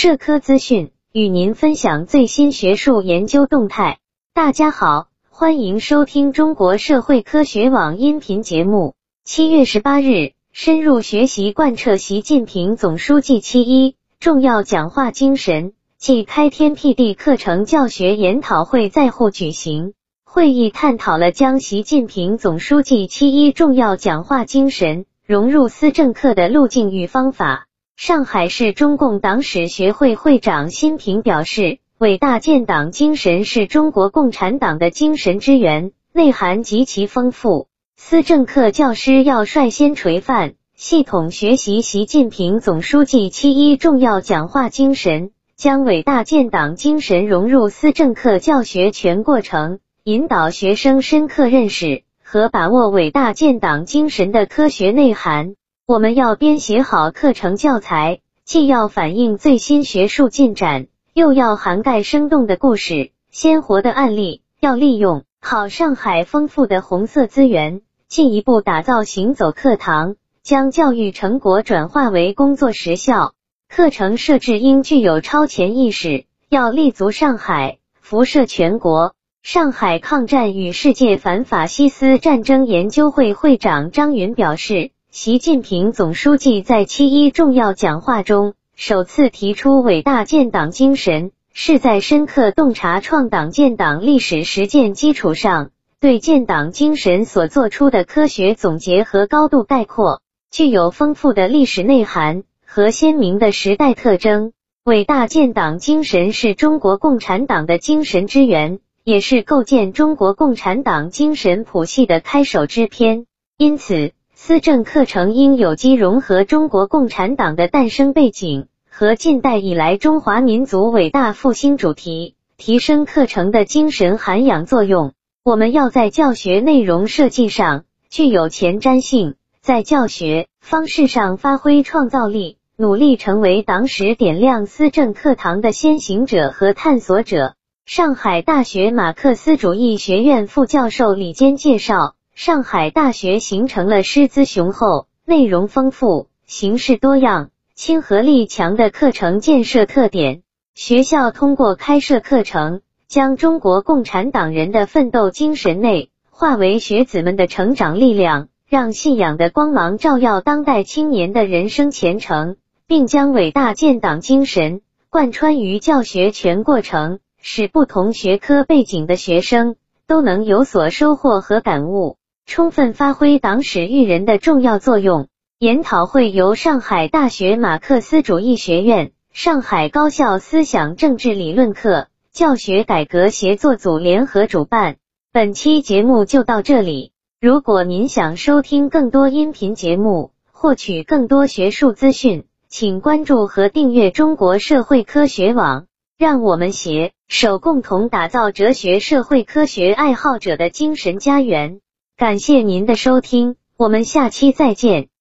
社科资讯，与您分享最新学术研究动态。大家好，欢迎收听中国社会科学网音频节目。七月十八日，深入学习贯彻习近平总书记“七一”重要讲话精神暨开天辟地课程教学研讨会在沪举行。会议探讨了将习近平总书记“七一”重要讲话精神融入思政课的路径与方法。上海市中共党史学会会长辛平表示，伟大建党精神是中国共产党的精神之源，内涵极其丰富。思政课教师要率先垂范，系统学习习近平总书记“七一”重要讲话精神，将伟大建党精神融入思政课教学全过程，引导学生深刻认识和把握伟大建党精神的科学内涵。我们要编写好课程教材，既要反映最新学术进展，又要涵盖生动的故事、鲜活的案例。要利用好上海丰富的红色资源，进一步打造行走课堂，将教育成果转化为工作实效。课程设置应具有超前意识，要立足上海，辐射全国。上海抗战与世界反法西斯战争研究会会长张云表示。习近平总书记在七一重要讲话中首次提出伟大建党精神，是在深刻洞察创党建党历史实践基础上，对建党精神所做出的科学总结和高度概括，具有丰富的历史内涵和鲜明的时代特征。伟大建党精神是中国共产党的精神之源，也是构建中国共产党精神谱系的开首之篇。因此。思政课程应有机融合中国共产党的诞生背景和近代以来中华民族伟大复兴主题，提升课程的精神涵养作用。我们要在教学内容设计上具有前瞻性，在教学方式上发挥创造力，努力成为党史点亮思政课堂的先行者和探索者。上海大学马克思主义学院副教授李坚介绍。上海大学形成了师资雄厚、内容丰富、形式多样、亲和力强的课程建设特点。学校通过开设课程，将中国共产党人的奋斗精神内化为学子们的成长力量，让信仰的光芒照耀当代青年的人生前程，并将伟大建党精神贯穿于教学全过程，使不同学科背景的学生都能有所收获和感悟。充分发挥党史育人的重要作用。研讨会由上海大学马克思主义学院、上海高校思想政治理论课教学改革协作组联合主办。本期节目就到这里。如果您想收听更多音频节目，获取更多学术资讯，请关注和订阅中国社会科学网。让我们携手共同打造哲学社会科学爱好者的精神家园。感谢您的收听，我们下期再见。